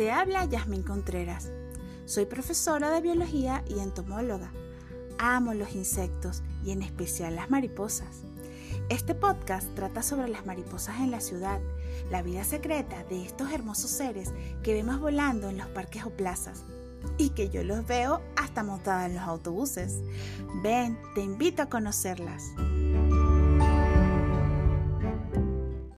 Te habla Yasmín Contreras. Soy profesora de biología y entomóloga. Amo los insectos y en especial las mariposas. Este podcast trata sobre las mariposas en la ciudad, la vida secreta de estos hermosos seres que vemos volando en los parques o plazas y que yo los veo hasta montada en los autobuses. Ven, te invito a conocerlas.